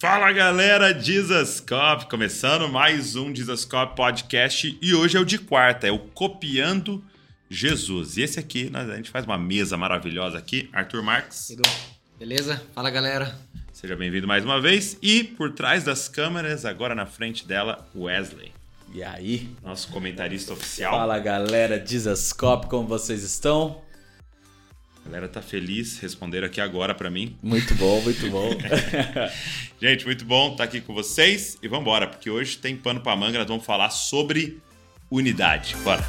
Fala galera, Dizascope, começando mais um Dizascope Podcast e hoje é o de quarta, é o Copiando Jesus. E esse aqui, a gente faz uma mesa maravilhosa aqui, Arthur Marques. Edu, beleza? Fala galera. Seja bem-vindo mais uma vez e por trás das câmeras, agora na frente dela, Wesley. E aí? Nosso comentarista oficial. Fala galera, Dizascope, como vocês estão? A galera tá feliz, responderam aqui agora para mim. Muito bom, muito bom. Gente, muito bom estar aqui com vocês e vamos embora, porque hoje tem pano para manga, nós vamos falar sobre unidade. Bora.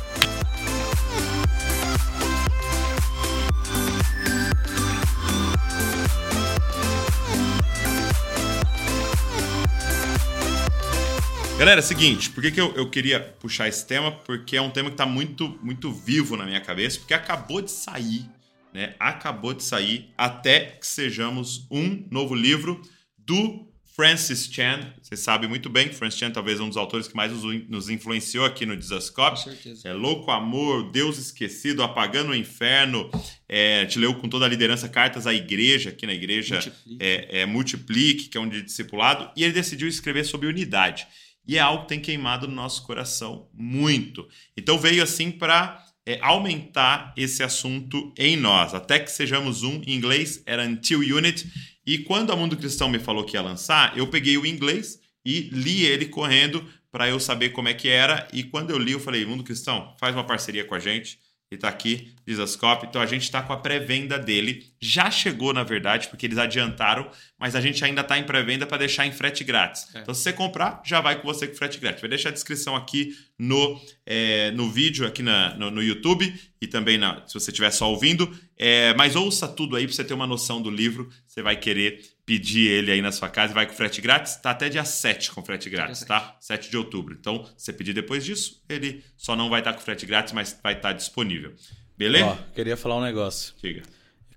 Galera, é seguinte, por que, que eu, eu queria puxar esse tema? Porque é um tema que está muito, muito vivo na minha cabeça, porque acabou de sair né, acabou de sair Até que Sejamos um novo livro do Francis Chan. Você sabe muito bem que Francis Chan talvez é um dos autores que mais nos influenciou aqui no Desascope. Com certeza. É Louco Amor, Deus Esquecido, Apagando o Inferno. É, te leu com toda a liderança cartas à igreja, aqui na igreja Multiplique, é, é, Multiplique que é um de discipulado. E ele decidiu escrever sobre unidade. E é algo que tem queimado no nosso coração muito. Então veio assim para é, aumentar esse assunto em nós, até que sejamos um. Em inglês era Until Unit. E quando a Mundo Cristão me falou que ia lançar, eu peguei o inglês e li ele correndo para eu saber como é que era. E quando eu li, eu falei: Mundo Cristão, faz uma parceria com a gente e tá aqui, Disascope. Então a gente está com a pré-venda dele. Já chegou, na verdade, porque eles adiantaram, mas a gente ainda está em pré-venda para deixar em frete grátis. É. Então, se você comprar, já vai com você com frete grátis. Vai deixar a descrição aqui no, é, no vídeo, aqui na, no, no, YouTube e também na, se você estiver só ouvindo. É, mas ouça tudo aí para você ter uma noção do livro. Você vai querer pedir ele aí na sua casa e vai com frete grátis. Tá até dia 7 com frete grátis, tá? 7 de outubro. Então, se você pedir depois disso, ele só não vai estar com frete grátis, mas vai estar disponível. Beleza? Ó, queria falar um negócio. Diga.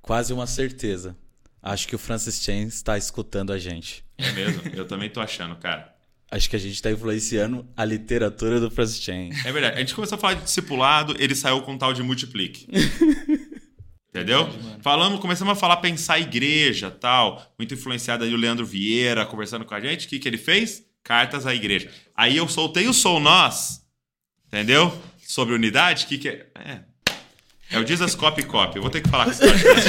Quase uma certeza. Acho que o Francis Chan está escutando a gente. É mesmo? Eu também tô achando, cara. Acho que a gente está influenciando a literatura do Francis Chan. É verdade. A gente começou a falar de discipulado, ele saiu com tal de multiplique. Entendeu? Verdade, Falamos, começamos a falar, pensar igreja tal. Muito influenciado aí o Leandro Vieira conversando com a gente. O que, que ele fez? Cartas à igreja. Aí eu soltei o Sou Nós, entendeu? Sobre unidade. O que, que é? É, é o Jesus Copy Copy. Eu vou ter que falar com esse podcast.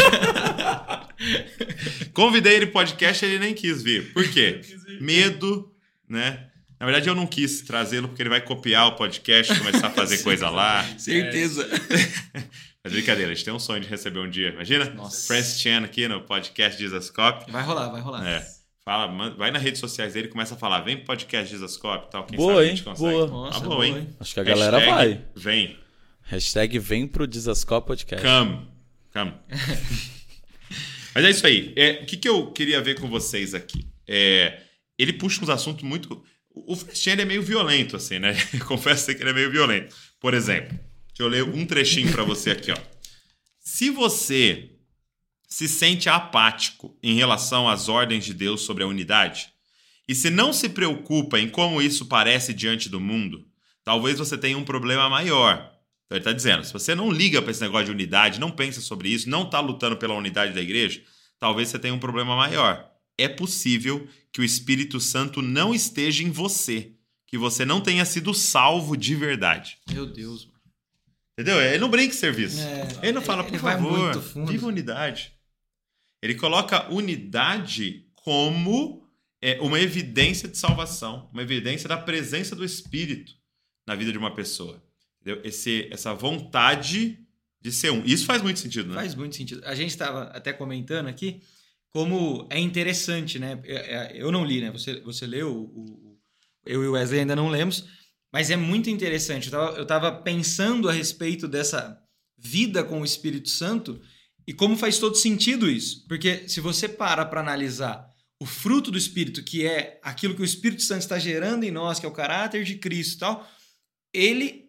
Convidei ele podcast ele nem quis vir. Por quê? Medo, né? Na verdade, eu não quis trazê-lo porque ele vai copiar o podcast, começar a fazer coisa lá. Certeza. Mas brincadeira, a gente tem um sonho de receber um dia. Imagina? Nossa. Francis Chan aqui no podcast Jesuscope. Vai rolar, vai rolar. É. Fala, vai nas redes sociais dele e começa a falar, vem pro podcast Jesuscope e tal. Quem boa, sabe hein? a gente consegue. Boa. Nossa, tá boa, hein? Acho que a galera Hashtag vai. Vem. Hashtag vem pro Desascope Podcast. Come. Come. Mas é isso aí. É, o que, que eu queria ver com vocês aqui? É, ele puxa uns assuntos muito. O Francis é meio violento, assim, né? Confesso que ele é meio violento. Por exemplo, Deixa eu ler um trechinho para você aqui, ó. Se você se sente apático em relação às ordens de Deus sobre a unidade, e se não se preocupa em como isso parece diante do mundo, talvez você tenha um problema maior. Então ele está dizendo, se você não liga para esse negócio de unidade, não pensa sobre isso, não está lutando pela unidade da igreja, talvez você tenha um problema maior. É possível que o Espírito Santo não esteja em você, que você não tenha sido salvo de verdade. Meu Deus. Entendeu? Ele não brinca em serviço. É, ele não fala, por favor, viva unidade. Ele coloca unidade como é, uma evidência de salvação, uma evidência da presença do Espírito na vida de uma pessoa. Entendeu? Esse, essa vontade de ser um. Isso faz muito sentido, né? Faz muito sentido. A gente estava até comentando aqui como é interessante, né? É, é, eu não li, né? Você, você leu, o, o, eu e o Wesley ainda não lemos, mas é muito interessante. Eu estava pensando a respeito dessa vida com o Espírito Santo e como faz todo sentido isso. Porque se você para para analisar o fruto do Espírito, que é aquilo que o Espírito Santo está gerando em nós, que é o caráter de Cristo e tal, ele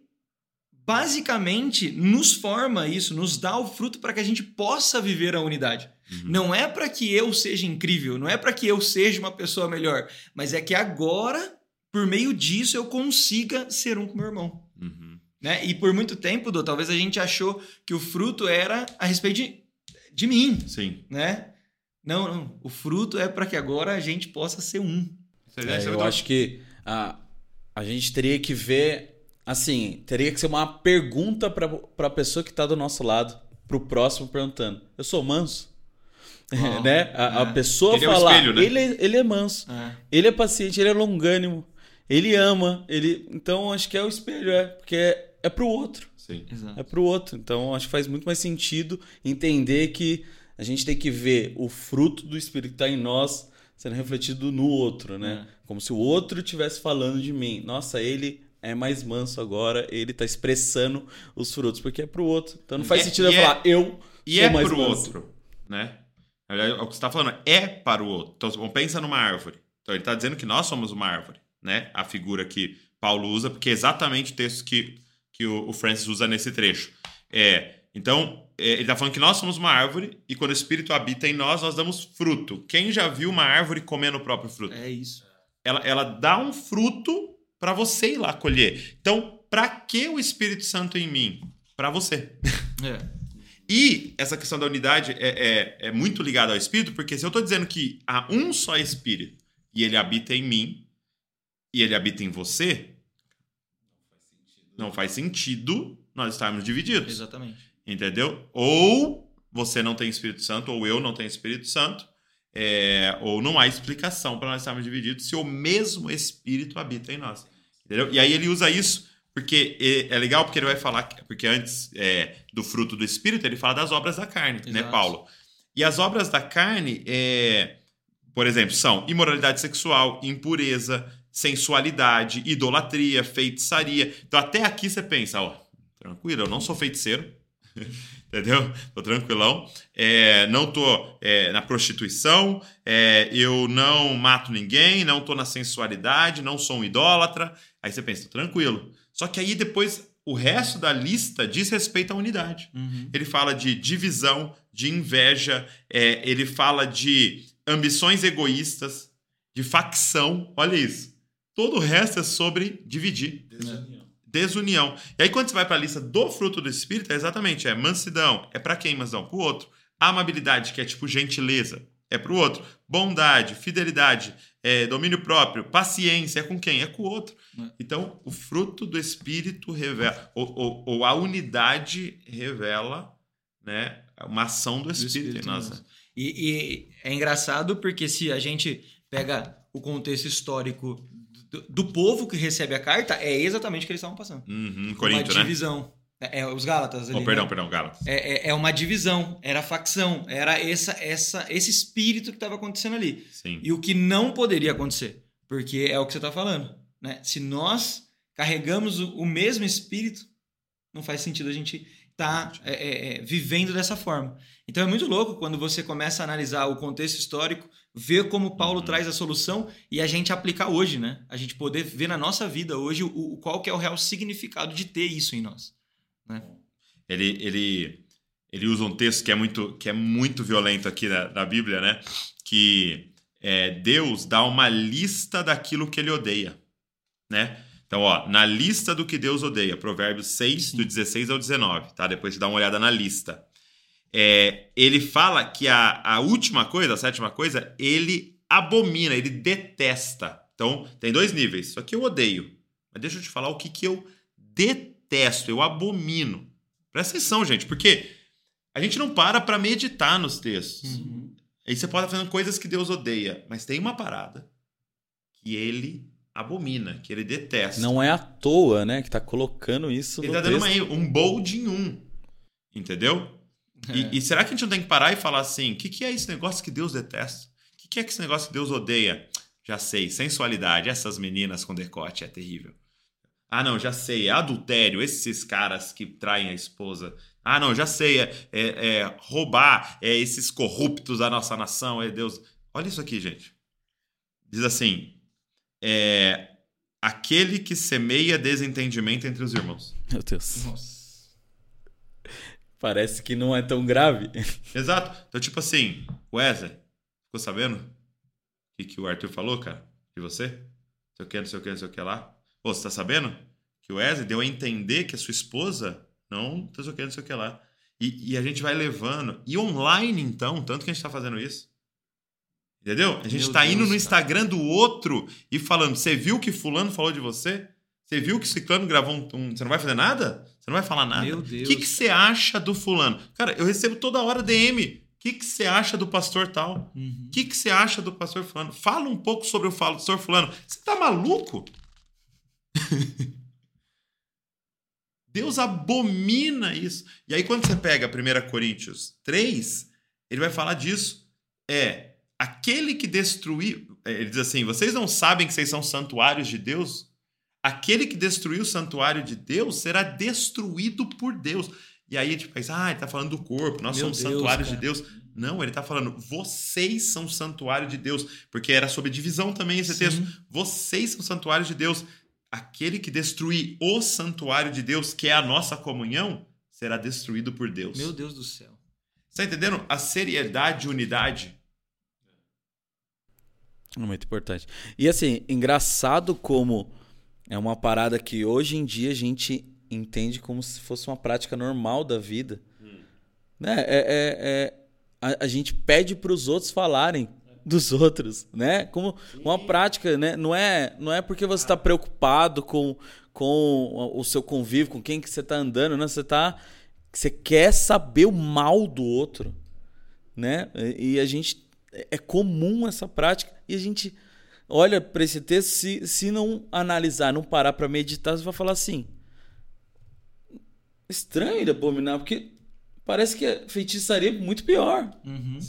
basicamente nos forma isso, nos dá o fruto para que a gente possa viver a unidade. Uhum. Não é para que eu seja incrível, não é para que eu seja uma pessoa melhor, mas é que agora por meio disso eu consiga ser um com meu irmão. Uhum. Né? E por muito tempo, Dô, talvez a gente achou que o fruto era a respeito de, de mim. Sim. Né? Não, não. O fruto é para que agora a gente possa ser um. É, eu acho que a, a gente teria que ver. Assim, teria que ser uma pergunta para a pessoa que está do nosso lado, para o próximo, perguntando: Eu sou manso? Oh, né? A, é. a pessoa ele falar: é espelho, né? ele, é, ele é manso, é. ele é paciente, ele é longânimo, ele ama. ele Então, acho que é o espelho, é, porque é, é para o outro. Sim. Exato. É para o outro. Então, acho que faz muito mais sentido entender que a gente tem que ver o fruto do Espírito que está em nós sendo refletido no outro, né? É. Como se o outro estivesse falando de mim. Nossa, ele é mais manso agora, ele está expressando os frutos, porque é para o outro. Então não faz é, sentido eu é, falar, eu e sou é mais pro manso. outro, né? O que você está falando é para o outro. Então, pensa numa árvore. Então, ele está dizendo que nós somos uma árvore, né? A figura que Paulo usa, porque é exatamente o texto que, que o, o Francis usa nesse trecho. É, então, é, ele está falando que nós somos uma árvore e quando o Espírito habita em nós, nós damos fruto. Quem já viu uma árvore comendo o próprio fruto? É isso. Ela, ela dá um fruto para você ir lá colher. Então, para que o Espírito Santo em mim? Para você. É. E essa questão da unidade é, é, é muito ligada ao Espírito, porque se eu estou dizendo que há um só Espírito e ele habita em mim e ele habita em você, não faz sentido nós estarmos divididos. Exatamente. Entendeu? Ou você não tem Espírito Santo, ou eu não tenho Espírito Santo, é, ou não há explicação para nós estarmos divididos se o mesmo Espírito habita em nós. Entendeu? E aí ele usa isso porque é legal porque ele vai falar, porque antes é, do fruto do Espírito, ele fala das obras da carne, né, Exato. né, Paulo? E as obras da carne, é, por exemplo, são imoralidade sexual, impureza, sensualidade, idolatria, feitiçaria. Então até aqui você pensa, ó, tranquilo, eu não sou feiticeiro, entendeu? Tô tranquilão. É, não tô é, na prostituição, é, eu não mato ninguém, não tô na sensualidade, não sou um idólatra. Aí você pensa, tranquilo. Só que aí depois o resto da lista diz respeito à unidade. Uhum. Ele fala de divisão, de inveja, é, ele fala de ambições egoístas, de facção. Olha isso. Todo o resto é sobre dividir. Desunião desunião. E aí, quando você vai para a lista do fruto do Espírito, é exatamente, é mansidão. É para quem, mansidão? Para o outro. Amabilidade, que é tipo gentileza, é para o outro. Bondade, fidelidade, é, domínio próprio, paciência, é com quem? É com o outro. É. Então, o fruto do Espírito revela, ou, ou, ou, a unidade revela né, uma ação do Espírito, do Espírito. E, e é engraçado porque se a gente pega o contexto histórico do, povo que recebe a carta é exatamente o que eles estavam passando. Uhum, Corinto, uma né? divisão. Né? É, é, os Gálatas ali, oh, perdão, né? perdão, Gálatas. É, é, é, uma divisão, era facção, era essa, essa, esse espírito que estava acontecendo ali. Sim. E o que não poderia acontecer, porque é o que você está falando. Né? Se nós carregamos o, o, mesmo espírito, não faz sentido a gente estar tá, é, é, é, vivendo dessa forma. Então é muito louco quando você começa a analisar o contexto histórico ver como Paulo uhum. traz a solução e a gente aplicar hoje, né? A gente poder ver na nossa vida hoje o, o qual que é o real significado de ter isso em nós, né? Ele, ele, ele usa um texto que é muito, que é muito violento aqui na, na Bíblia, né? Que é, Deus dá uma lista daquilo que ele odeia, né? Então, ó, na lista do que Deus odeia, Provérbios 6, do 16 ao 19, tá? Depois de dar uma olhada na lista é, ele fala que a, a última coisa, a sétima coisa, ele abomina, ele detesta. Então, tem dois níveis. Isso aqui eu odeio. Mas deixa eu te falar o que, que eu detesto, eu abomino. Presta atenção, gente, porque a gente não para para meditar nos textos. Uhum. Aí você pode estar fazendo coisas que Deus odeia, mas tem uma parada que ele abomina, que ele detesta. Não é à toa, né, que tá colocando isso ele no tá dando texto. Uma, um bold em um. Entendeu? É. E, e, será que a gente não tem que parar e falar assim: o que, que é esse negócio que Deus detesta? O que, que é esse negócio que Deus odeia? Já sei, sensualidade, essas meninas com decote é terrível. Ah, não, já sei, é adultério, esses caras que traem a esposa. Ah, não, já sei, é, é, é roubar, é esses corruptos da nossa nação, é Deus. Olha isso aqui, gente. Diz assim: é aquele que semeia desentendimento entre os irmãos. Meu Deus. Nossa parece que não é tão grave. Exato. Então, tipo assim, Wesley, ficou sabendo o que, que o Arthur falou, cara? De você? Não sei o que, não sei o que, não sei o que lá. Pô, você tá sabendo? Que o Wesley deu a entender que a sua esposa não, não sei o que, não sei o que lá. E, e, a gente vai levando. E online, então, tanto que a gente tá fazendo isso. Entendeu? A gente Meu tá indo Deus, no. Instagram do outro e falando: você viu que Fulano falou de você? Você viu que Ciclano gravou um, um- Você não vai fazer nada? Você não vai falar nada? Meu O Deus. que, que você acha do Fulano? Cara, eu recebo toda hora DM. O que, que você acha do pastor tal? Uhum. O que, que você acha do pastor Fulano? Fala um pouco sobre o pastor Fulano. Você tá maluco? Deus abomina isso. E aí, quando você pega 1 Coríntios 3, ele vai falar disso. É aquele que destruiu. é, Ele diz assim: vocês não sabem que vocês são santuários de Deus? Aquele que destruiu o santuário de Deus será destruído por Deus. E aí a gente pensa, ah, ele tá falando do corpo, nós Meu somos Deus, santuários cara. de Deus. Não, ele tá falando, vocês são santuário de Deus. Porque era sobre divisão também esse Sim. texto. Vocês são santuário de Deus. Aquele que destruir o santuário de Deus, que é a nossa comunhão, será destruído por Deus. Meu Deus do céu. Você tá entendendo? A seriedade e unidade. Muito importante. E assim, engraçado como é uma parada que hoje em dia a gente entende como se fosse uma prática normal da vida. Né? É, é- é- a, a gente pede para os outros falarem dos outros, né? Como uma prática, né? Não é, não é porque você está preocupado com, com o seu convívio, com quem que você está andando, né? Você tá, você quer saber o mal do outro, né? E e a gente é comum essa prática e a gente olha para esse texto, se, se não analisar, não parar para meditar, você vai falar assim: estranho ele abominar, porque parece que a feitiçaria é muito pior. Uhum.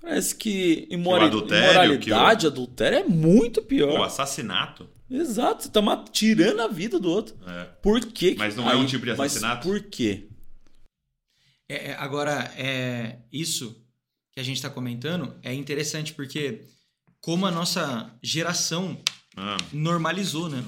Parece que imora- adultério, imoralidade, que adultério é muito pior. o assassinato. Exato, você tá tirando a vida do outro. É. Por quê? que- Mas não é um tipo de assassinato? Mas por quê? É, é, agora, é, isso que a gente está comentando é interessante porque como a nossa geração Ah, normalizou, né?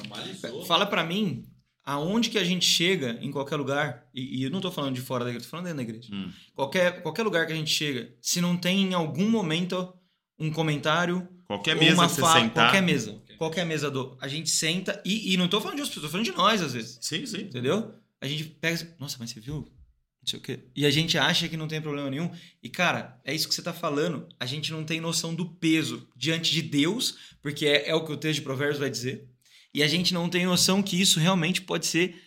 Fala pra mim aonde que a gente chega em qualquer lugar, e, e eu não tô falando de fora da igreja, tô falando dentro da igreja. hum. Qualquer, qualquer lugar que a gente chega, se não tem em algum momento um comentário, Qualquer mesa uma que você fala, sentar. qualquer mesa, qualquer mesa do, a gente senta e, e não tô falando de outras pessoas, tô falando de nós às vezes. Sim, sim. Entendeu? A gente pega nossa, mas você viu? Sei o quê. E a gente acha que não tem problema nenhum. E, cara, é isso que você tá falando. A gente não tem noção do peso diante de Deus, porque é, é o que o texto de Provérbios vai dizer. E a gente não tem noção que isso realmente pode ser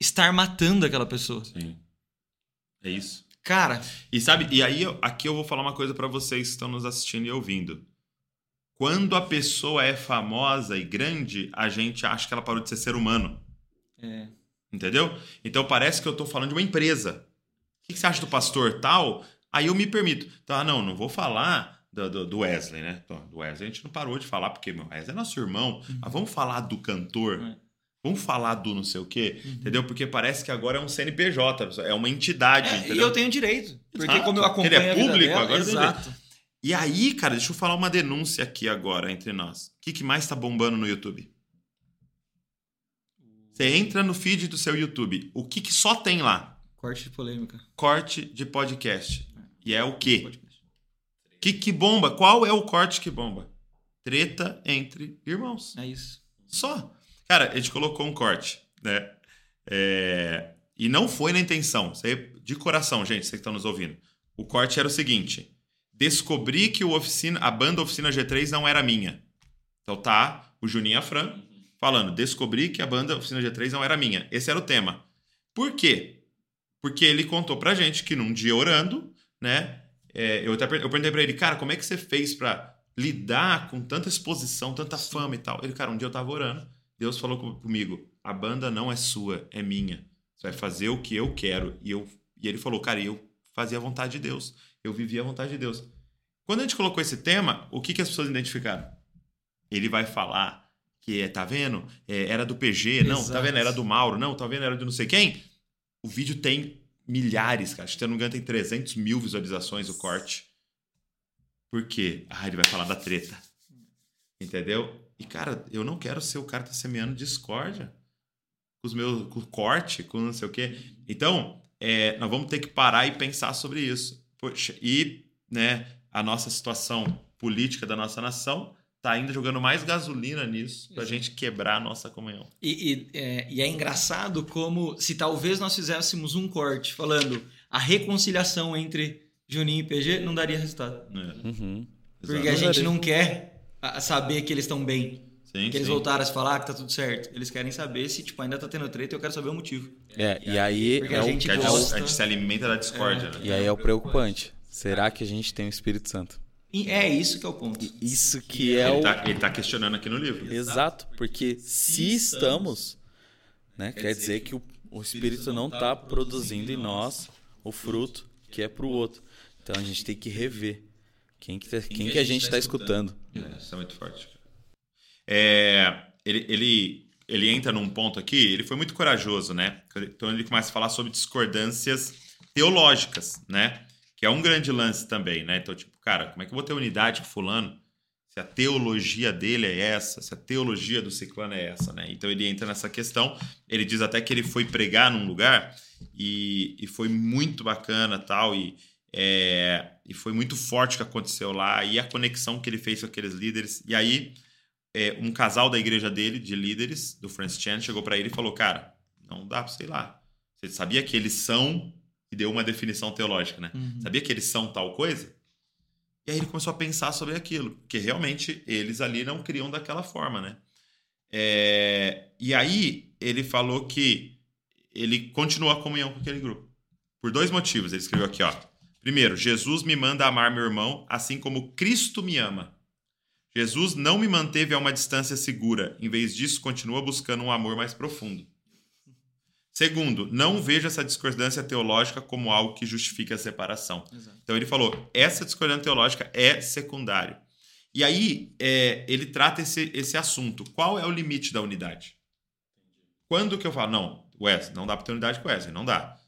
estar matando aquela pessoa. Sim. É isso. Cara, E sabe, e aí aqui eu vou falar uma coisa pra vocês que estão nos assistindo e ouvindo. Quando a pessoa é famosa e grande, a gente acha que ela parou de ser ser humano. é, Entendeu? Então parece que eu tô falando de uma empresa. O que que você acha do pastor tal? Aí eu me permito. Tá, não, não vou falar do, do- do Wesley, né? Então, Do Wesley a gente não parou de falar, porque meu Wesley é nosso irmão. Mas vamos falar do cantor. É. Vamos falar do não sei o quê. Entendeu? Porque parece que agora é um CNPJ, é uma entidade. É, e eu tenho direito. Porque Exato. como eu acompanho Ele é público, dela, agora Exato. E aí, cara, deixa eu falar uma denúncia aqui agora entre nós. O que, que mais tá bombando no YouTube? Você entra no feed do seu YouTube. O que, que só tem lá? Corte de polêmica. Corte de podcast. E é o quê? Que, que bomba? Qual é o corte que bomba? Treta entre irmãos. É isso. Só. Cara, a gente colocou um corte, né? É, E não foi na intenção. É de coração, gente, vocês que estão nos ouvindo. O corte era o seguinte: descobri que o oficina, a banda Oficina G3 não era minha. Então tá, o Juninho Afran falando: descobri que a banda Oficina G3 não era minha. Esse era o tema. Por quê? Porque ele contou pra gente que num dia orando, né? é, eu, até, per- eu perguntei pra ele, cara, como é que você fez pra lidar com tanta exposição, tanta fama e tal? Ele, cara, um dia eu tava orando, Deus falou com- comigo: a banda não é sua, é minha. Você vai fazer o que eu quero. E, eu, e ele falou, cara, e eu fazia a vontade de Deus. Eu vivia a vontade de Deus. Quando a gente colocou esse tema, o que, que as pessoas identificaram? Ele vai falar que, é, tá vendo? É, era do PG, não, tá Exato. vendo? Era do Mauro, não, tá vendo? Era de não sei quem. O vídeo tem milhares, cara. Se eu não me engano, tem 300 mil visualizações o corte. Por quê? Ah, ele vai falar da treta. Entendeu? E, cara, eu não quero ser o cara que tá semeando discórdia com os meus com o corte, com não sei o quê. Então, é, nós vamos ter que parar e pensar sobre isso. Poxa, e né, a nossa situação política da nossa nação tá ainda jogando mais gasolina nisso pra Exato. gente quebrar a nossa comunhão. E, e, é, e é engraçado como se talvez nós fizéssemos um corte falando a reconciliação entre Juninho e PG, não daria resultado. né? Uhum. Porque a gente não quer saber que eles estão bem. Sim, que eles sim. voltaram a se falar que tá tudo certo. Eles querem saber se tipo, ainda tá tendo treta e eu quero saber o motivo. É, e aí. Porque é a, gente o... gosta... a gente se alimenta da discórdia. É. Né? E aí é o preocupante. Será que a gente tem o Espírito Santo? E é isso que é o ponto. Isso que é ele o. Tá, ele tá questionando aqui no livro. Exato, porque se estamos, né, quer dizer que o, o Espírito não está produzindo em nós o fruto que é para o outro. Então a gente tem que rever quem que, tá, quem que a gente está escutando. É, isso é muito forte. É, ele, ele, ele entra num ponto aqui, ele foi muito corajoso, né? Então ele começa a falar sobre discordâncias teológicas, né? Que é um grande lance também, né? Então, tipo, cara, como é que eu vou ter unidade com fulano se a teologia dele é essa, se a teologia do ciclano é essa, né? Então ele entra nessa questão, ele diz até que ele foi pregar num lugar e, e foi muito bacana tal, e, é, e foi muito forte o que aconteceu lá, e a conexão que ele fez com aqueles líderes, e aí é, um casal da igreja dele, de líderes, do Francis Chan, chegou para ele e falou: Cara, não dá pra sei lá. Você sabia que eles são. E deu uma definição teológica, né? Uhum. Sabia que eles são tal coisa? E aí ele começou a pensar sobre aquilo, porque realmente eles ali não criam daquela forma, né? É... E aí ele falou que ele continuou a comunhão com aquele grupo. Por dois motivos. Ele escreveu aqui, ó. Primeiro, Jesus me manda amar meu irmão, assim como Cristo me ama. Jesus não me manteve a uma distância segura, em vez disso, continua buscando um amor mais profundo. Segundo, não vejo essa discordância teológica como algo que justifique a separação. Exato. Então ele falou: essa discordância teológica é secundário. E aí é, ele trata esse, esse assunto. Qual é o limite da unidade? Quando que eu falo, não, Wesley, não dá para ter unidade com Wesley, não dá.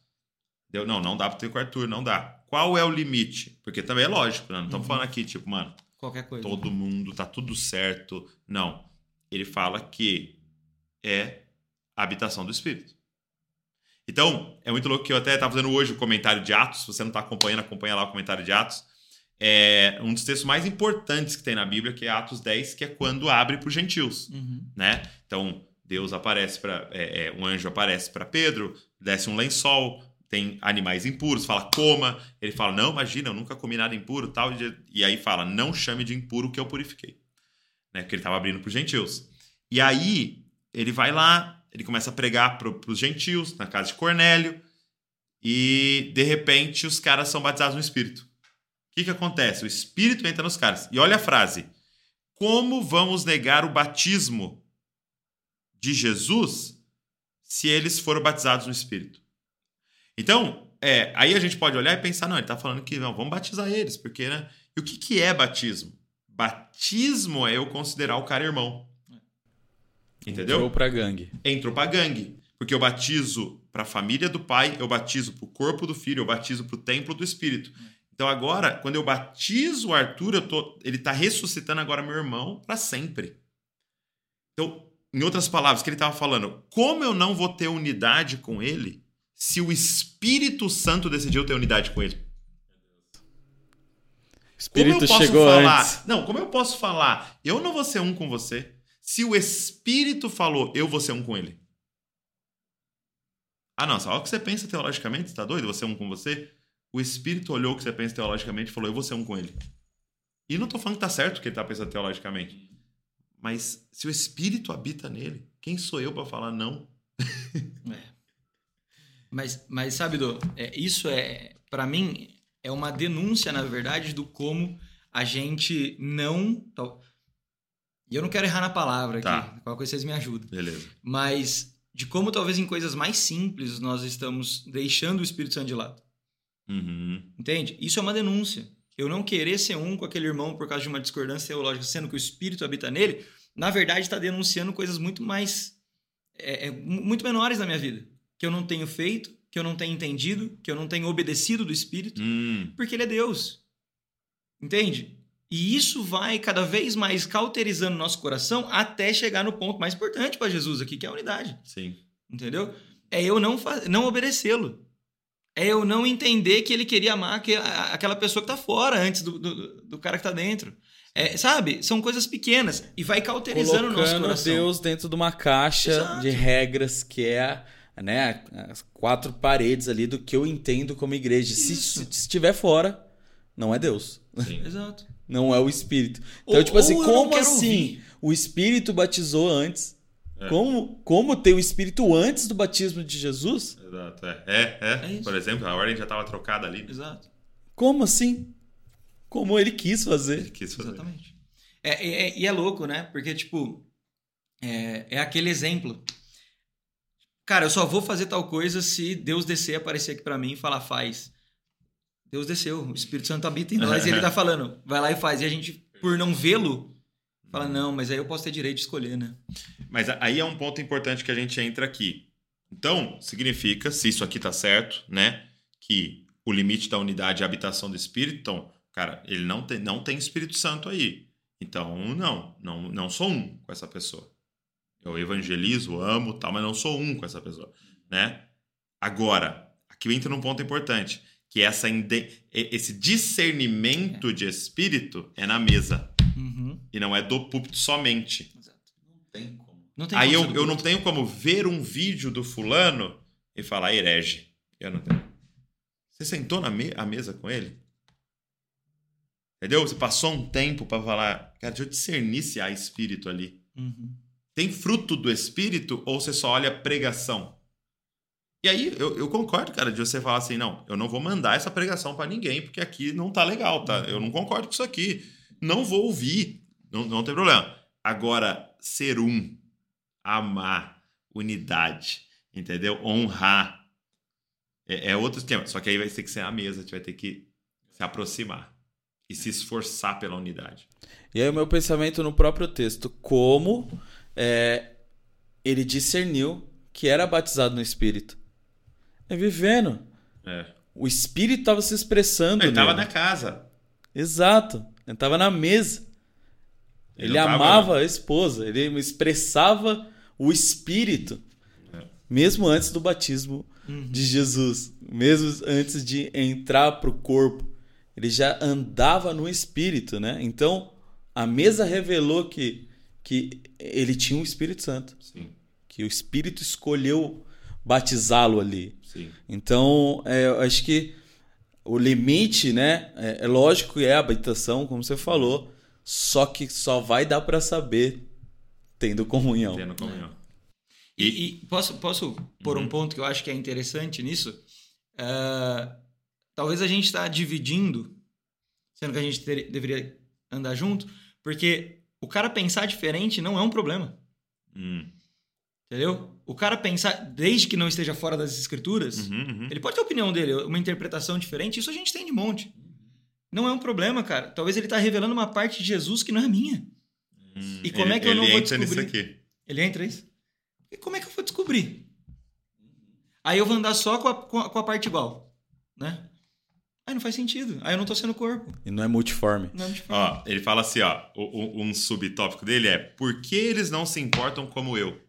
Deu, não, não dá para ter com o Arthur, não dá. Qual é o limite? Porque também é lógico, né? não estamos uhum. falando aqui, tipo, mano, qualquer coisa. Todo mundo, tá tudo certo. Não. Ele fala que é a habitação do Espírito. Então, é muito louco que eu até estava fazendo hoje o comentário de Atos. Se você não está acompanhando, acompanha lá o comentário de Atos. É um dos textos mais importantes que tem na Bíblia, que é Atos 10, que é quando abre para os gentios. Uhum. Né? Então, Deus aparece para. É, é, um anjo aparece para Pedro, desce um lençol, tem animais impuros, fala coma. Ele fala, não, imagina, eu nunca comi nada impuro tal. E aí fala, não chame de impuro o que eu purifiquei. Né? Porque ele estava abrindo para os gentios. E aí ele vai lá, ele começa a pregar para os gentios, na casa de Cornélio, e de repente os caras são batizados no Espírito. O que, que acontece? O Espírito entra nos caras. E olha a frase: Como vamos negar o batismo de Jesus se eles foram batizados no Espírito? Então, é, aí a gente pode olhar e pensar, não, ele está falando que não, vamos batizar eles, porque, né? E o que, que é batismo? Batismo é eu considerar o cara irmão. Entendeu? Entrou pra gangue. Entrou pra gangue. Porque eu batizo para a família do pai, eu batizo para o corpo do filho, eu batizo para o templo do espírito. Então agora, quando eu batizo o Arthur, eu tô, ele está ressuscitando agora meu irmão para sempre. Então, em outras palavras, o que ele estava falando, como eu não vou ter unidade com ele se o Espírito Santo decidiu ter unidade com ele? Espírito chegou falar, antes. Não, como eu posso falar? Eu não vou ser um com você. Se o Espírito falou, eu vou ser um com ele. Ah, não, só o que você pensa teologicamente, você tá doido? Você é um com você? O Espírito olhou o que você pensa teologicamente e falou, eu vou ser um com ele. E não tô falando que tá certo que ele tá pensando teologicamente. Mas se o Espírito habita nele, quem sou eu para falar não? é. Mas, mas sabe, do é, isso é, para mim, é uma denúncia, na verdade, do como a gente não. E eu não quero errar na palavra aqui, tá. qualquer coisa vocês me ajudam. Beleza. Mas de como talvez em coisas mais simples nós estamos deixando o Espírito Santo de lado. Uhum. Entende? Isso é uma denúncia. Eu não querer ser um com aquele irmão por causa de uma discordância teológica, sendo que o Espírito habita nele, na verdade está denunciando coisas muito mais. É, é, muito menores na minha vida que eu não tenho feito, que eu não tenho entendido, que eu não tenho obedecido do Espírito, hum. porque ele é Deus. Entende? E isso vai cada vez mais cauterizando nosso coração até chegar no ponto mais importante para Jesus aqui, que é a unidade. Sim. Entendeu? É eu não, não obedecê-lo. É eu não entender que ele queria amar aquela pessoa que está fora antes do, do, do, cara que está dentro. É, sabe? São coisas pequenas e vai cauterizando o nosso coração. Deus dentro de uma caixa Exato. de regras que é né, as quatro paredes ali do que eu entendo como igreja. Se, se estiver fora, não é Deus. Sim. Exato. Não é o Espírito. Então, Ou- tipo assim, como assim? ouvir. O Espírito batizou antes. É. Como, como ter o Espírito antes do batismo de Jesus? Exato, é. É, é. É. Por exemplo, a ordem já estava trocada ali. Exato. Como assim? Como ele quis fazer. Ele quis fazer. Exatamente. É, é- é- e é louco, né? Porque, tipo, é, é aquele exemplo. Cara, eu só vou fazer tal coisa se Deus descer, aparecer aqui pra mim e falar, faz. Deus desceu, o Espírito Santo habita em nós e ele tá falando, vai lá e faz. E a gente, por não vê-lo, fala, não, mas aí eu posso ter direito de escolher, né? Mas aí é um ponto importante que a gente entra aqui. Então, significa, se isso aqui tá certo, né? Que o limite da unidade é a habitação do Espírito, então, cara, ele não tem, não tem Espírito Santo aí. Então, não, não, não sou um com essa pessoa. Eu evangelizo, amo, tal, mas não sou um com essa pessoa, né? Agora, aqui entra num ponto importante, que essa esse discernimento de espírito é na mesa Uhum. e não é do púlpito somente. Exato. Não tem como. Não tem Aí como eu, eu não tenho como ver um vídeo do fulano e falar herege. Eu não tenho. Você sentou na me- a mesa com ele? Entendeu? Você passou um tempo pra falar, cara, deixa eu discernir se há espírito ali. Uhum. Tem fruto do espírito ou você só olha a pregação? E aí eu, eu concordo, cara, de você falar assim, não, eu não vou mandar essa pregação pra ninguém, porque aqui não tá legal, tá? Eu não concordo com isso aqui. Não vou ouvir. Não, não tem problema. Agora, ser um, amar, unidade, entendeu? Honrar. É, é outro esquema. Só que aí vai ter que ser a mesa, a gente vai ter que se aproximar e se esforçar pela unidade. E aí o meu pensamento no próprio texto, como é, ele discerniu que era batizado no Espírito. É vivendo. É. O Espírito estava se expressando. Ele tava nele. na casa. Exato. Ele estava na mesa. Ele Ele, não tava- amava a esposa. Ele expressava o Espírito. É. Mesmo antes do batismo Uhum. de Jesus. Mesmo antes de entrar para o corpo. Ele já andava no Espírito, né? Então, a mesa revelou que, que ele tinha o Espírito Santo. Sim, Que o Espírito escolheu batizá-lo ali. Sim. Então, é, eu acho que o limite, né? É, é lógico que é a habitação, como você falou, só que só vai dar para saber tendo comunhão. Tendo comunhão. E, e posso, posso pôr Uhum. um ponto que eu acho que é interessante nisso? É, talvez a gente está dividindo, sendo que a gente ter- deveria andar junto, porque o cara pensar diferente não é um problema, Hum. entendeu? O cara pensar, desde que não esteja fora das escrituras, Uhum, uhum. ele pode ter a opinião dele, uma interpretação diferente, isso a gente tem de monte. Não é um problema, cara. Talvez ele está revelando uma parte de Jesus que não é minha. Hum. E como Ele- é que eu não ele vou entra nisso descobrir? aqui. Ele entra isso? E como é que eu vou descobrir? Aí eu vou andar só com a, com a, com a parte igual, né? Aí não faz sentido. Aí eu não tô sendo corpo. E não é multiforme. Não é diferente. Ó, ele fala assim, ó, um subtópico dele é por que eles não se importam como eu?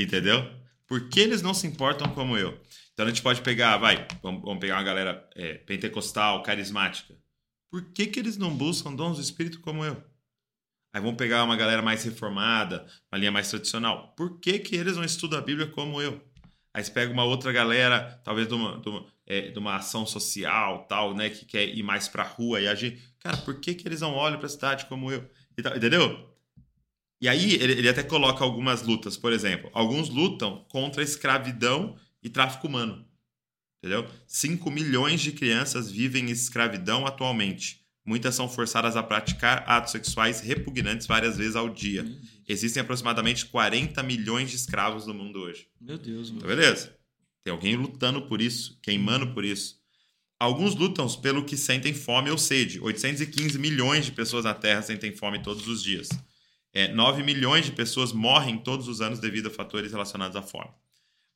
Entendeu? Por que eles não se importam como eu? Então a gente pode pegar, vai, vamos, pegar uma galera é, pentecostal, carismática. Por que, que eles não buscam dons do Espírito como eu? Aí vamos pegar uma galera mais reformada, uma linha mais tradicional. Por que, que eles não estudam a Bíblia como eu? Aí você pega uma outra galera, talvez de uma, de uma, é, de uma ação social, tal, né, que quer ir mais pra rua e agir. Cara, por que, que eles não olham pra cidade como eu? Entendeu? E aí ele, ele até coloca algumas lutas, por exemplo. Alguns lutam contra a escravidão e tráfico humano. Entendeu? 5 milhões de crianças vivem em escravidão atualmente. Muitas são forçadas a praticar atos sexuais repugnantes várias vezes ao dia. Existem aproximadamente 40 milhões de escravos no mundo hoje. Meu Deus, Tá meu. beleza? Tem alguém lutando por isso, queimando por isso. Alguns lutam pelo que sentem fome ou sede. 815 milhões de pessoas na Terra sentem fome todos os dias. É, 9 milhões de pessoas morrem todos os anos devido a fatores relacionados à fome.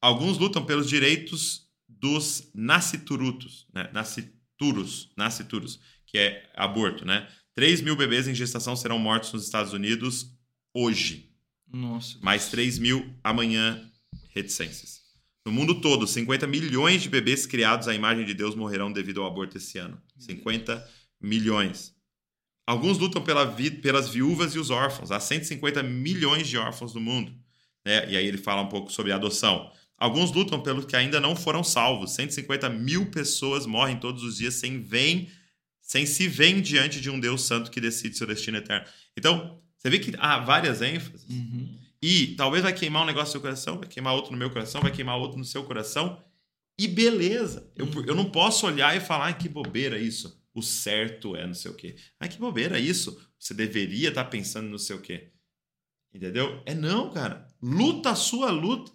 Alguns lutam pelos direitos dos nasciturutos, né? nascituros, nascituros, que é aborto, né? 3 mil bebês em gestação serão mortos nos Estados Unidos hoje Nossa. mais 3 mil amanhã reticências. No mundo todo, 50 milhões de bebês criados à imagem de Deus morrerão devido ao aborto esse ano. 50 milhões. Alguns lutam pela vi- pelas viúvas e os órfãos. Há 150 milhões de órfãos no mundo. né? E aí ele fala um pouco sobre a adoção. Alguns lutam pelos que ainda não foram salvos. 150 mil pessoas morrem todos os dias sem, vem, sem se ver diante de um Deus santo que decide seu destino eterno. Então, você vê que há várias ênfases. Uhum. E talvez vai queimar um negócio no seu coração, vai queimar outro no meu coração, vai queimar outro no seu coração. E beleza. Eu, Uhum. eu não posso olhar e falar, "Ai, que bobeira isso. O certo é não sei o quê. Ai, que bobeira isso. Você deveria estar pensando no sei o quê. Entendeu? É não, cara. Luta a sua luta.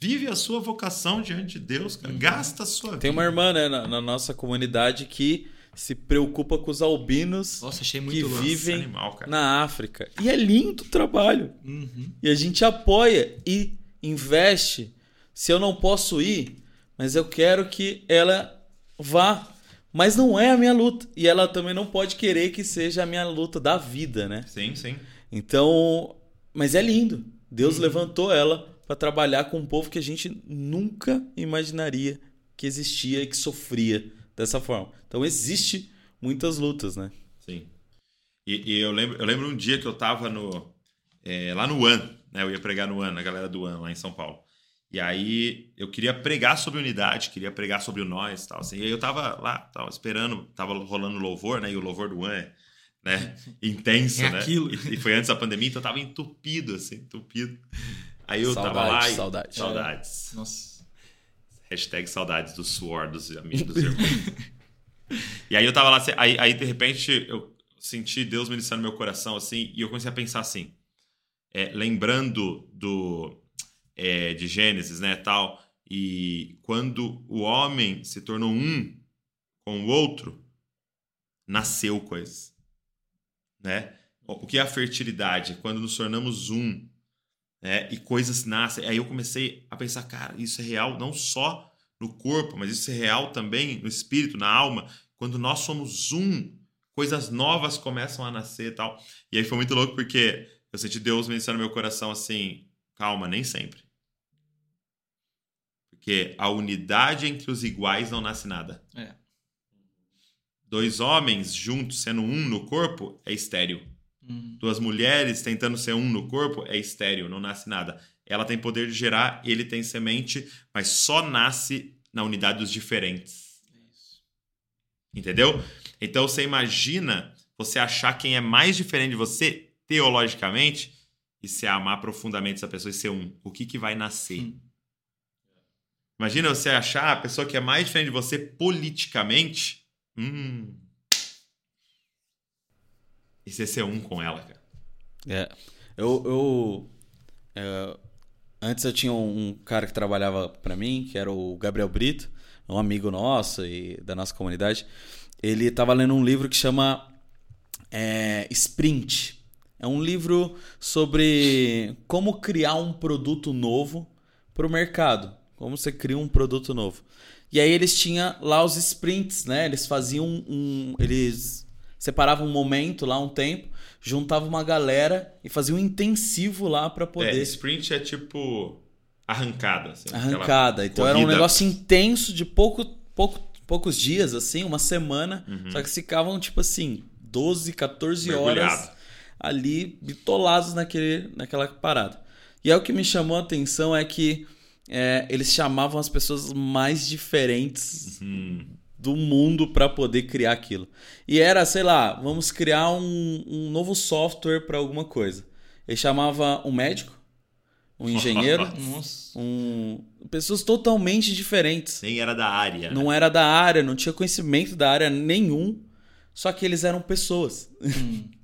Vive a sua vocação diante de Deus, cara. Gasta a sua vida. Tem uma irmã, né, na, na nossa comunidade que se preocupa com os albinos Nossa, achei que muito louco. vivem animal, cara. na África. E é lindo o trabalho. Uhum. E a gente apoia e investe. Se eu não posso ir, mas eu quero que ela vá. Mas não é a minha luta. E ela também não pode querer que seja a minha luta da vida, né? Sim, sim. Então, mas é lindo. Deus levantou ela para trabalhar com um povo que a gente nunca imaginaria que existia e que sofria dessa forma. Então existe muitas lutas, né? Sim. E, e eu, lembro, eu lembro um dia que eu tava no, é, lá no AN, né? Eu ia pregar no AN, na galera do AN, lá em São Paulo. E aí eu queria pregar sobre unidade, queria pregar sobre o nós e tal. Assim. E aí eu tava lá, tava esperando, tava rolando louvor, né? E o louvor do AN é né? intenso, É né? aquilo. E, e foi antes da pandemia, então eu tava entupido, assim, entupido. Aí eu tava Saudade, lá e... saudade. Saudades. Nossa. Hashtag saudades do suor dos amigos dos irmãos. e aí eu tava lá, assim, aí, aí de repente eu senti Deus ministrando no meu coração, assim, e eu comecei a pensar assim, é, lembrando do é, de Gênesis, né, tal, e quando o homem se tornou um com o outro, nasceu coisas, né? O que é a fertilidade? Quando nos tornamos um, né? E coisas nascem. Aí eu comecei a pensar, cara, isso é real não só no corpo, mas isso é real também no espírito, na alma. Quando nós somos um, coisas novas começam a nascer e tal. E aí foi muito louco porque eu senti Deus ministrando no meu coração assim, calma, nem sempre. Porque a unidade entre os iguais não nasce nada. É. Dois homens juntos sendo um no corpo é estéreo. Uhum. Duas mulheres tentando ser um no corpo é estéreo, não nasce nada. Ela tem poder de gerar, ele tem semente, mas só nasce na unidade dos diferentes. Entendeu? Então você imagina você achar quem é mais diferente de você, teologicamente, e se amar profundamente essa pessoa e ser um. O que, que vai nascer? Hum. Imagina você achar a pessoa que é mais diferente de você politicamente. Hum. E você ser um com ela, cara. É. Eu, eu é, antes eu tinha um cara que trabalhava pra mim, que era o Gabriel Brito, um amigo nosso e da nossa comunidade. Ele estava lendo um livro que chama é, Sprint. É um livro sobre como criar um produto novo para o mercado. Como você cria um produto novo. E aí eles tinham lá os sprints, né? Eles faziam um. Eles separavam um momento lá, um tempo, juntavam uma galera e faziam um intensivo lá para É, poder. sprint é tipo arrancada. Assim, Arrancada. Então era um corrida. negócio intenso de pouco, pouco, poucos dias, assim, uma semana. Uhum. Só que ficavam, tipo assim, 12, 14 horas Mergulhado. ali bitolados naquele, naquela parada. E aí o que me chamou a atenção é que é, eles chamavam as pessoas mais diferentes Hum, do mundo para poder criar aquilo. E era, sei lá, vamos criar um, um novo software para alguma coisa. Ele chamava um médico, um engenheiro, um pessoas totalmente diferentes. nem era da área. né? Não era da área, não tinha conhecimento da área nenhum, só que eles eram pessoas. Hum.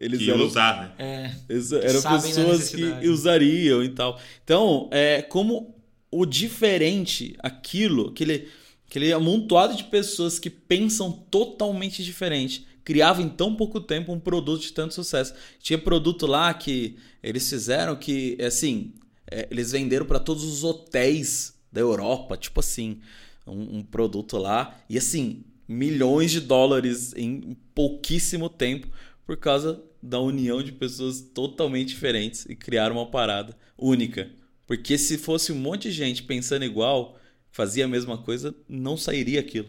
Eles que eram usar, né? É. eles eram pessoas que usariam e tal. Então, é como o diferente, aquilo, aquele, aquele amontoado de pessoas que pensam totalmente diferente, criava em tão pouco tempo um produto de tanto sucesso. Tinha produto lá que eles fizeram que, assim, é, eles venderam para todos os hotéis da Europa, tipo assim, um, um produto lá e assim milhões de dólares em pouquíssimo tempo por causa da união de pessoas totalmente diferentes e criaram uma parada única. Porque se fosse um monte de gente pensando igual, fazia a mesma coisa, não sairia aquilo.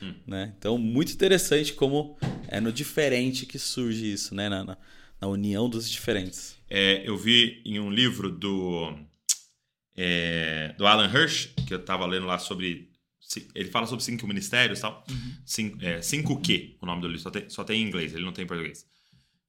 Hum. Né? Então, muito interessante como é no diferente que surge isso, né? na, na, na união dos diferentes. É, eu vi em um livro do, é, do Alan Hirsch, que eu estava lendo lá sobre, Ele fala sobre cinco ministérios e tal. Uhum. Cinco, é, cinco Q, o nome do livro, só tem, só tem em inglês, ele não tem em português.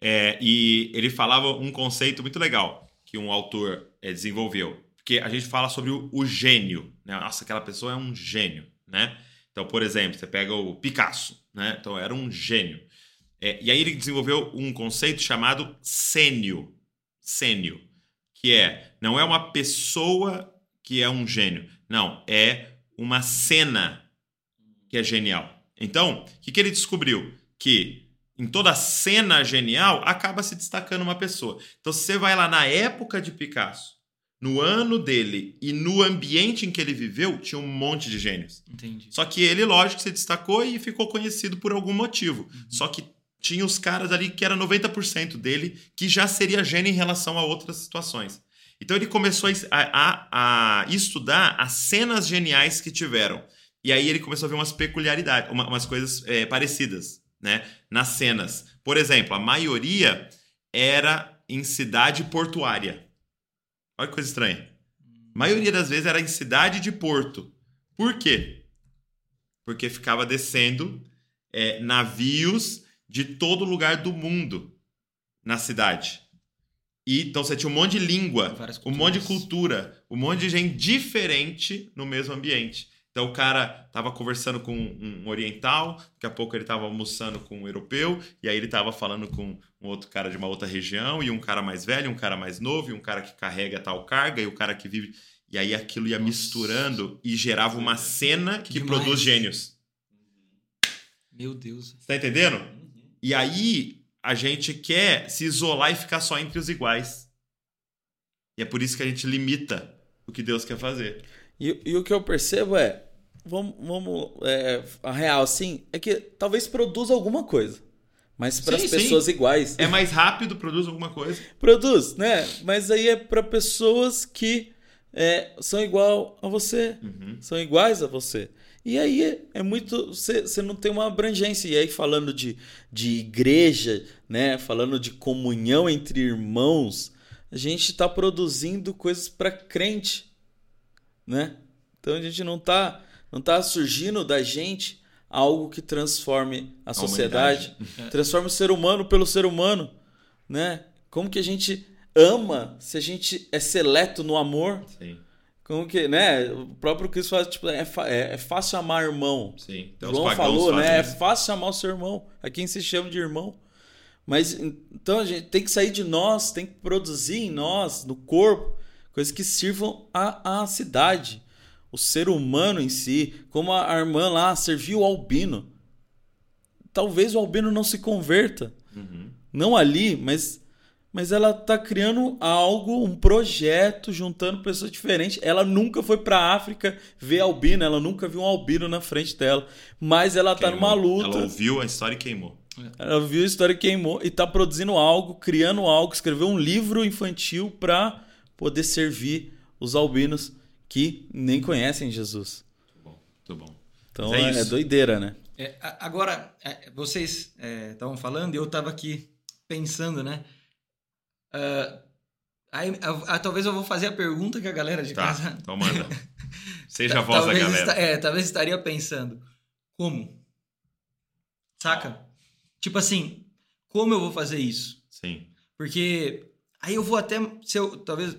É, e ele falava um conceito muito legal que um autor é, desenvolveu. Porque a gente fala sobre o, o gênio. Né? Nossa, aquela pessoa é um gênio. Né? Então, por exemplo, você pega o Picasso. Né? Então, era um gênio. É, e aí ele desenvolveu um conceito chamado sênio. Sênio. Que é, não é uma pessoa que é um gênio. Não, é uma cena que é genial. Então, o que, que ele descobriu? Que em toda cena genial acaba se destacando uma pessoa. Então, se você vai lá na época de Picasso, no ano dele e no ambiente em que ele viveu, tinha um monte de gênios. Entendi. Só que ele, lógico, se destacou e ficou conhecido por algum motivo. Uhum. Só que tinha os caras ali que era 90% dele, que já seria gênio em relação a outras situações. Então ele começou a, a, a, estudar as cenas geniais que tiveram. E aí ele começou a ver umas peculiaridades, uma, umas coisas é, parecidas né, nas cenas. Por exemplo, a maioria era em cidade portuária. Olha que coisa estranha. A maioria das vezes era em cidade de porto. Por quê? Porque ficava descendo é, navios de todo lugar do mundo na cidade. E, então você tinha um monte de língua, um monte de cultura, um monte de gente diferente no mesmo ambiente. Então o cara tava conversando com um oriental, daqui a pouco ele tava almoçando com um europeu, e aí ele tava falando com um outro cara de uma outra região, e um cara mais velho, um cara mais novo, e um cara que carrega tal carga, e o cara que vive. E aí aquilo ia Nossa. misturando e gerava uma cena que, que produz gênios. Meu Deus. Você tá entendendo? Uhum. E aí a gente quer se isolar e ficar só entre os iguais. E é por isso que a gente limita o que Deus quer fazer. E, e o que eu percebo é, vamos, vamos é, a real assim, é que talvez produza alguma coisa. Mas para as pessoas sim. iguais. É mais rápido, produz alguma coisa. Produz, né? Mas aí é para pessoas que é, são igual a você. Uhum. São iguais a você. E aí é, é muito. Você não tem uma abrangência. E aí, falando de, de igreja, né? Falando de comunhão entre irmãos, a gente está produzindo coisas para crente. Né? Então a gente não está não tá surgindo da gente algo que transforme a, a sociedade, transforme o ser humano pelo ser humano, né? Como que a gente ama se a gente é seleto no amor? Sim. Como que, né? O próprio Cristo fala, tipo, é, é, é fácil amar irmão. Sim. Então, João falou, né? É fácil amar o seu irmão, a quem se chama de irmão. Mas então a gente tem que sair de nós, tem que produzir em nós, no corpo, coisas que sirvam à, à cidade o ser humano em si, como a irmã lá serviu o albino. Talvez o albino não se converta. Uhum. Não ali, mas, mas ela está criando algo, um projeto, juntando pessoas diferentes. Ela nunca foi para a África ver albino, ela nunca viu um albino na frente dela. Mas ela está numa luta. Ela ouviu a história e queimou. Ela viu a história e queimou e está produzindo algo, criando algo, escreveu um livro infantil para poder servir os albinos que nem conhecem Jesus. Muito bom, muito bom. Então é, é, é, doideira, né? É, agora, é, vocês estavam é, falando e eu estava aqui pensando, né? Uh, aí, talvez eu vou fazer a pergunta que a galera de tá, casa. Então manda. Seja a voz da galera. Esta, é, talvez estaria pensando. Como? Saca? Tipo assim, como eu vou fazer isso? Sim. Porque aí eu vou até. Se eu, talvez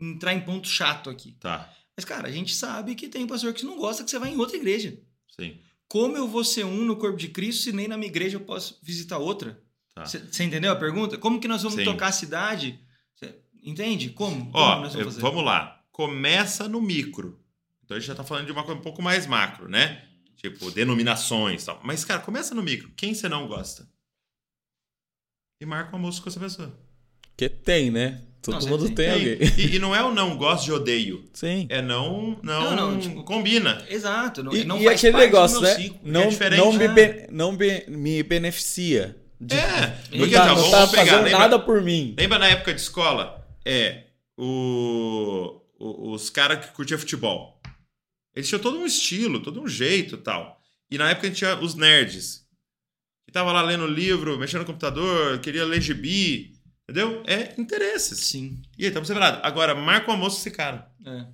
entrar em ponto chato aqui. Tá. Mas, cara, a gente sabe que tem pastor que não gosta que você vá em outra igreja. Sim. Como eu vou ser um no corpo de Cristo se nem na minha igreja eu posso visitar outra? Você tá. entendeu a pergunta? Como que nós vamos Sim. tocar a cidade? Cê, entende? Como? Ó, Como vamos, vamos, lá. Começa no micro. Então a gente já tá falando de uma coisa um pouco mais macro, né? Tipo, denominações e tal. Mas, cara, começa no micro. Quem você não gosta? E marca um almoço com essa pessoa. Que tem, né? Todo não, mundo tem, tem alguém. E, e, não é o não gosto de odeio. Sim. É não, não, não, não tipo, combina. Exato. Não, e, não e faz aquele negócio, né? Ciclo, não, é não, me, be, não be, me beneficia. De, é. Porque, tá, não tá pegar, fazendo lembra, nada por mim. Lembra na época de escola? É. O, o os caras que curtiam futebol. Eles tinham todo um estilo, todo um jeito tal. E na época a gente tinha os nerds. Que tava lá lendo livro, mexendo no computador, queria ler gibi. Entendeu? É interesses. Sim. E aí, estamos separados. Agora, marca o almoço esse cara. É.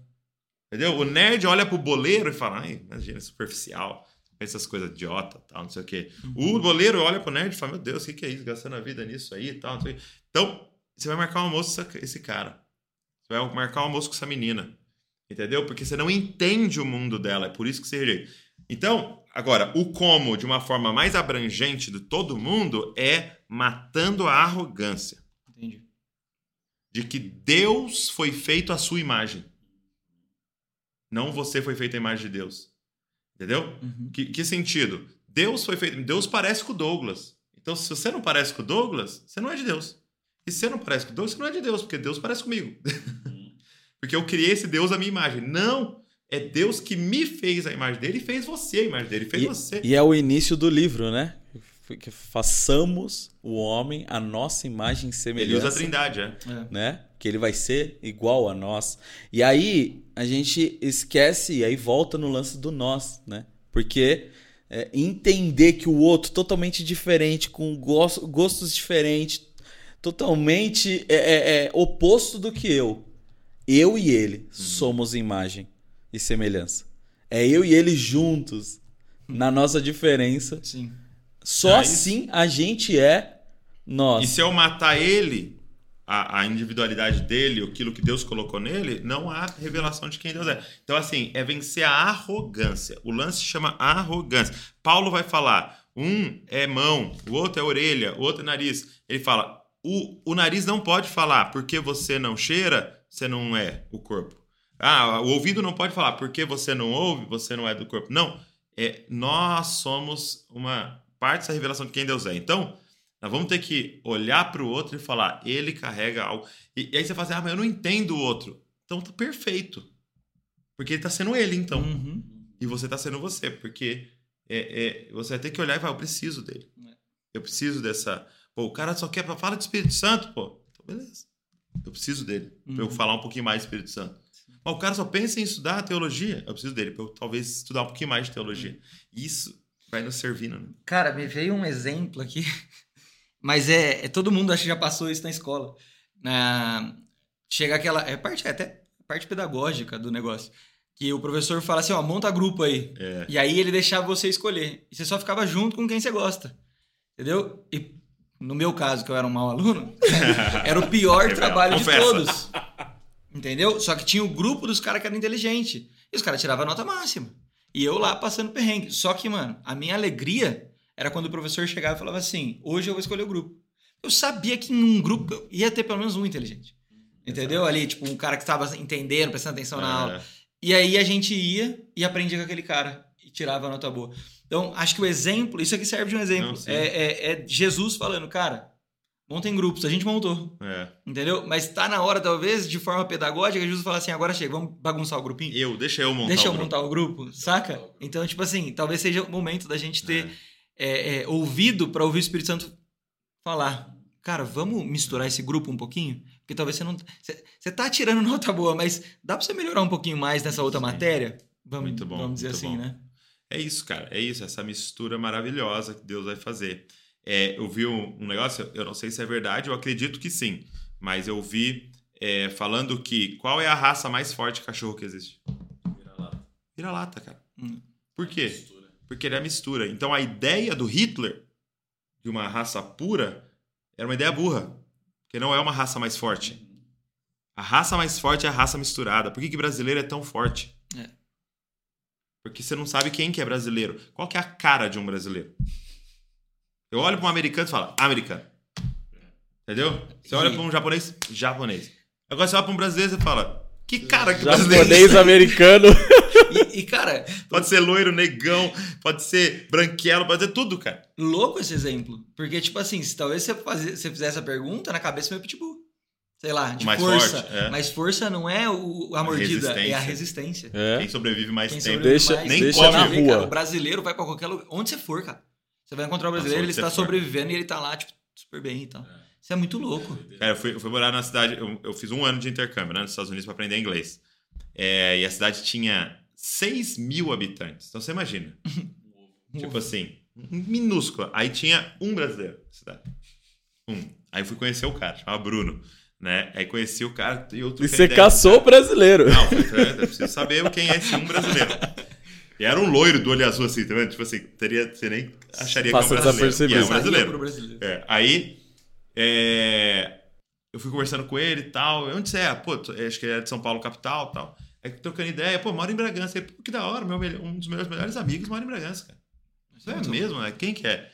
Entendeu? O nerd olha pro boleiro e fala, ai, imagina, superficial. Essas coisas idiota, tal, não sei o quê. Uhum. O boleiro olha pro nerd e fala, meu Deus, o que, que é isso? Gastando a vida nisso aí e tal, não sei o quê. Então, você vai marcar um almoço com esse cara. Você vai marcar um almoço com essa menina. Entendeu? Porque você não entende o mundo dela. É por isso que você rejeita. Então, agora, o como de uma forma mais abrangente de todo mundo é matando a arrogância Entendi. de que Deus foi feito à sua imagem. Não você foi feito à imagem de Deus. Entendeu? Uhum. Que, que sentido? Deus foi feito. Deus parece com o Douglas. Então, se você não parece com o Douglas, você não é de Deus. E se você não parece com o Douglas, você não é de Deus, porque Deus parece comigo. porque eu criei esse Deus à minha imagem. Não! É Deus que me fez a imagem dele e fez você a imagem dele. Fez E, você. e é o início do livro, né? Que façamos o homem a nossa imagem e Ele usa a semelhança. trindade, é. É. né? Que ele vai ser igual a nós. E aí a gente esquece e aí volta no lance do nós, né? Porque é, entender que o outro totalmente diferente, com gos- gostos diferentes, totalmente é, é, é, oposto do que eu. Eu e ele somos imagem e semelhança. É eu e ele juntos na nossa diferença. Sim. Só isso. assim a gente é nós. E se eu matar ele, a, a individualidade dele, aquilo que Deus colocou nele, não há revelação de quem Deus é. Então, assim, é vencer a arrogância. O lance se chama arrogância. Paulo vai falar: um é mão, o outro é orelha, o outro é nariz. Ele fala: o, o nariz não pode falar porque você não cheira, você não é o corpo. Ah, o ouvido não pode falar porque você não ouve, você não é do corpo. Não. É, nós somos uma parte dessa revelação de quem Deus é. Então, nós vamos ter que olhar para o outro e falar, ele carrega algo. E, e aí você fala assim, ah, mas eu não entendo o outro. Então tá perfeito. Porque ele tá sendo ele, então. Uhum. E você tá sendo você. Porque é, é, você vai ter que olhar e falar, eu preciso dele. É. Eu preciso dessa. Pô, o cara só quer pra falar de Espírito Santo, pô. Então, beleza. Eu preciso dele. Pra eu Uhum. falar um pouquinho mais de Espírito Santo. Mas o cara só pensa em estudar teologia. Eu preciso dele. Pra eu talvez estudar um pouquinho mais de teologia. Isso vai nos servindo, né? Cara, me veio um exemplo aqui, mas é, é- todo mundo acho que já passou isso na escola. Na, chega aquela é parte é até parte pedagógica do negócio, que o professor fala assim, ó, monta grupo aí. É. E aí ele deixava você escolher. E você só ficava junto com quem você gosta. Entendeu? E no meu caso, que eu era um mau aluno, era o pior trabalho confessa. de todos. Entendeu? Só que tinha o grupo dos caras que eram inteligentes. E os caras tiravam a nota máxima. E eu lá passando perrengue. Só que, mano, a minha alegria era quando o professor chegava e falava assim: hoje eu vou escolher o grupo. Eu sabia que em um grupo eu ia ter pelo menos um inteligente. Entendeu? Ali, tipo, um cara que estava entendendo, prestando atenção na aula. É. E aí a gente ia e aprendia com aquele cara e tirava a nota boa. Então, acho que o exemplo, isso aqui serve de um exemplo. Não, é, é- é Jesus falando, cara, montem grupos, a gente montou. É. Entendeu? Mas tá na hora, talvez, de forma pedagógica, Jesus falar assim: agora chega, vamos bagunçar o grupinho. Eu, deixa eu montar Deixa eu o grupo. montar o grupo, saca? Então, tipo assim, talvez seja o momento da gente ter é, é, ouvido para ouvir o Espírito Santo falar. Cara, vamos misturar esse grupo um pouquinho? Porque talvez você não. Você, tá tirando nota boa, mas dá pra você melhorar um pouquinho mais nessa outra Sim. matéria? Vamos, Muito bom, vamos dizer assim, bom. né? É isso, cara. É isso, essa mistura maravilhosa que Deus vai fazer. É, eu vi um, um negócio, eu não sei se é verdade, eu acredito que sim. Mas eu vi é, falando que qual é a raça mais forte de cachorro que existe? Vira-lata, cara. Hum. Por quê? Porque ele é a mistura. Então a ideia do Hitler, de uma raça pura, era uma ideia burra. Porque não é uma raça mais forte. A raça mais forte é a raça misturada. Por que, que brasileiro é tão forte? É. Porque você não sabe quem que é brasileiro. Qual que é a cara de um brasileiro? Eu olho para um americano e falo, americano. Entendeu? Você olha para um japonês, japonês. Agora você olha para um brasileiro e fala, que cara que brasileiro é Japonês americano. E, e, cara, Pode ser loiro, negão, pode ser branquelo, pode ser tudo, cara. louco esse exemplo. Porque, tipo assim, se talvez você, fazer, você fizesse essa pergunta, na cabeça veio pitbull. Sei lá, de Mais força. forte, é. Mas força não é o, a mordida, é a resistência. É. Quem sobrevive mais Quem tempo. sobrevive Deixa- mais, nem você come. pode na ver, rua. cara, o brasileiro vai pra qualquer lugar. Onde você for, cara. Você vai encontrar o brasileiro, ele está sobrevivendo e ele tá lá, tipo, super bem e tal. Isso é muito louco. Cara, eu fui, eu fui morar na cidade, eu, eu fiz um ano de intercâmbio né, nos Estados Unidos para aprender inglês. É, e a cidade tinha 6 mil habitantes. Então você imagina. tipo assim, minúscula. Aí tinha um brasileiro na cidade. Um. Aí eu fui conhecer o cara, chamava Bruno. né? Aí conheci o cara e outro. E você caçou o brasileiro. Não, eu preciso saber quem é esse um brasileiro. E era um loiro do olho azul, assim, tá vendo? Tipo assim, teria, você nem acharia Passa que é um brasileiro. É um brasileiro. brasileiro. É, aí é, eu fui conversando com ele e tal. Onde você é? Pô, tô- acho que ele era de São Paulo, capital e tal. Aí trocando ideia, pô, mora em Bragança. Ele, pô, que da hora, meu, um dos meus melhores amigos mora em Bragança, cara. Isso é Muito mesmo, né? Quem que é?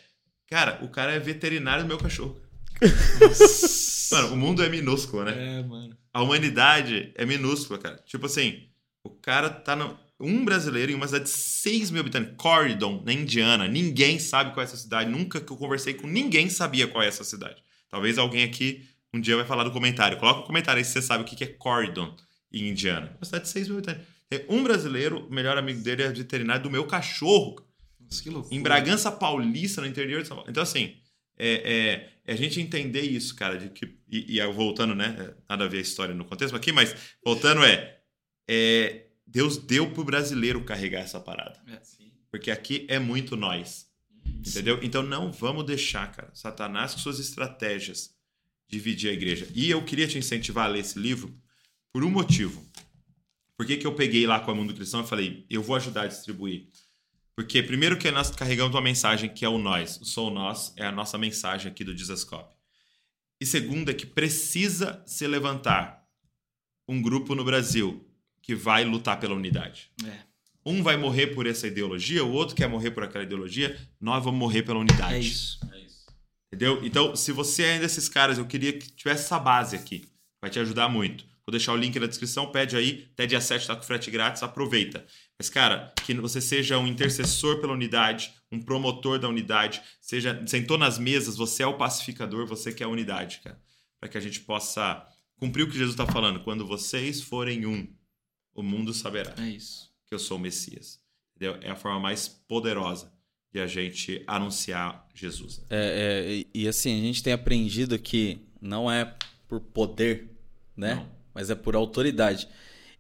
Cara, o cara é veterinário do meu cachorro. Mano, o mundo é minúsculo, né? É, mano. A humanidade é minúscula, cara. Tipo assim, o cara tá no. Um brasileiro em uma cidade de 6 mil habitantes, Corridon, na Indiana. Ninguém sabe qual é essa cidade. Nunca que eu conversei com ninguém sabia qual é essa cidade. Talvez alguém aqui um dia vai falar do comentário. Coloca um comentário aí se você sabe o que é Corridon em Indiana. Uma cidade de 6 mil habitantes. Tem um brasileiro, o melhor amigo dele é veterinário do meu cachorro. Nossa, que loucura. Em Bragança Paulista, no interior de São Paulo. Então, assim, é, é- é a gente entender isso, cara, de que. E, e voltando, né? é, Nada a ver a história no contexto aqui, mas voltando é. é Deus deu pro brasileiro carregar essa parada. É. Porque aqui é muito nós. Entendeu? Então não vamos deixar, cara, Satanás com suas estratégias dividir a igreja. E eu queria te incentivar a ler esse livro por um motivo. Por que, que eu peguei lá com a Mundo Cristão e falei, eu vou ajudar a distribuir? Porque, primeiro, que nós carregamos uma mensagem que é o nós. O sou nós é a nossa mensagem aqui do Dizascope. E segundo, é que precisa se levantar um grupo no Brasil que vai lutar pela unidade. É. Um vai morrer por essa ideologia, o outro quer morrer por aquela ideologia, nós vamos morrer pela unidade. É isso. Entendeu? Então, se você é um desses caras, eu queria que tivesse essa base aqui. Vai te ajudar muito. Vou deixar o link na descrição, pede aí. Até dia 7 tá com frete grátis, aproveita. Mas, cara, que você seja um intercessor pela unidade, um promotor da unidade, seja sentou nas mesas, você é o pacificador, você que é a unidade, cara. Para que a gente possa cumprir o que Jesus está falando. Quando vocês forem um, o mundo saberá É que eu sou o Messias. Entendeu? É a forma mais poderosa de a gente anunciar Jesus. É, é, e- e assim, a gente tem aprendido que não é por poder, né? Não. Mas é por autoridade.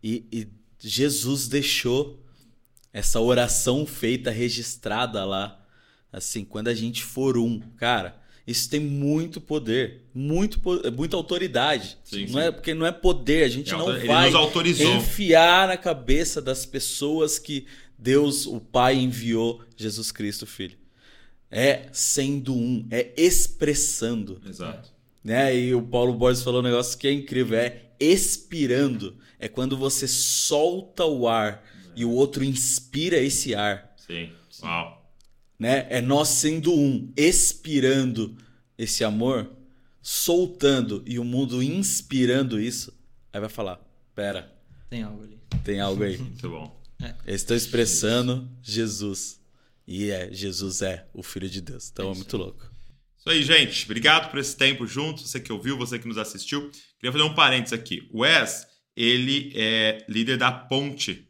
E, e Jesus deixou essa oração feita, registrada lá. Assim, quando a gente for um, cara, isso tem muito poder, muito, po- muita autoridade. Sim, não sim. é porque não é poder, a gente É, não ele vai nos autorizou. enfiar na cabeça das pessoas que Deus, o Pai, enviou Jesus Cristo, Filho. É sendo um, é expressando, Exato. né? E o Paulo Borges falou um negócio que é incrível, é expirando. É quando você solta o ar e o outro inspira esse ar, Sim. Uau. Né? É nós sendo um, expirando esse amor, soltando e o mundo inspirando isso. Aí vai falar: "Pera, Tem algo ali. tem algo aí". Muito bom. Eles estão expressando Jesus. E é, Jesus é o Filho de Deus. Então é muito louco. Isso aí, gente. Obrigado por esse tempo junto. Você que ouviu, você que nos assistiu. Queria fazer um parênteses aqui. O Wes, ele é líder da Ponte,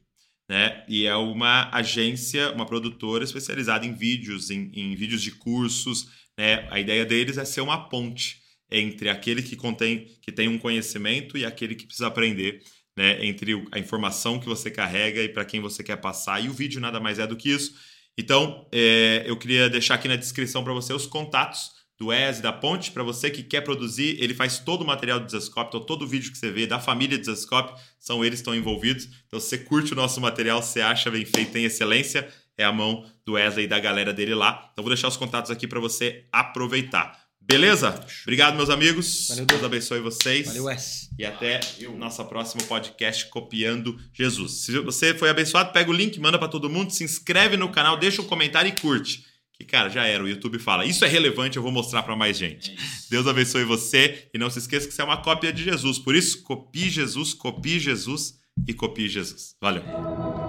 né? E é uma agência, uma produtora especializada em vídeos, em, em vídeos de cursos, né? A ideia deles é ser uma ponte entre aquele que contém, que tem um conhecimento e aquele que precisa aprender, né? Entre a informação que você carrega e para quem você quer passar. E o vídeo nada mais é do que isso. Então, é, eu queria deixar aqui na descrição para você os contatos do ES e da Ponte, para você que quer produzir, ele faz todo o material do Desascope, então todo o vídeo que você vê da família Desascope, são eles que estão envolvidos. Então, se você curte o nosso material, você acha bem feito, tem excelência, é a mão do Wesley e da galera dele lá. Então, vou deixar os contatos aqui para você aproveitar. Beleza? Obrigado, meus amigos. Valeu, Deus abençoe vocês. Valeu, Wes. E até o nosso próximo podcast Copiando Jesus. Se você foi abençoado, pega o link, manda pra todo mundo, se inscreve no canal, deixa um comentário e curte. Que, cara, já era. O YouTube fala, isso é relevante, eu vou mostrar pra mais gente. Deus abençoe você e não se esqueça que você é uma cópia de Jesus. Por isso, copie Jesus, copie Jesus e copie Jesus. Valeu.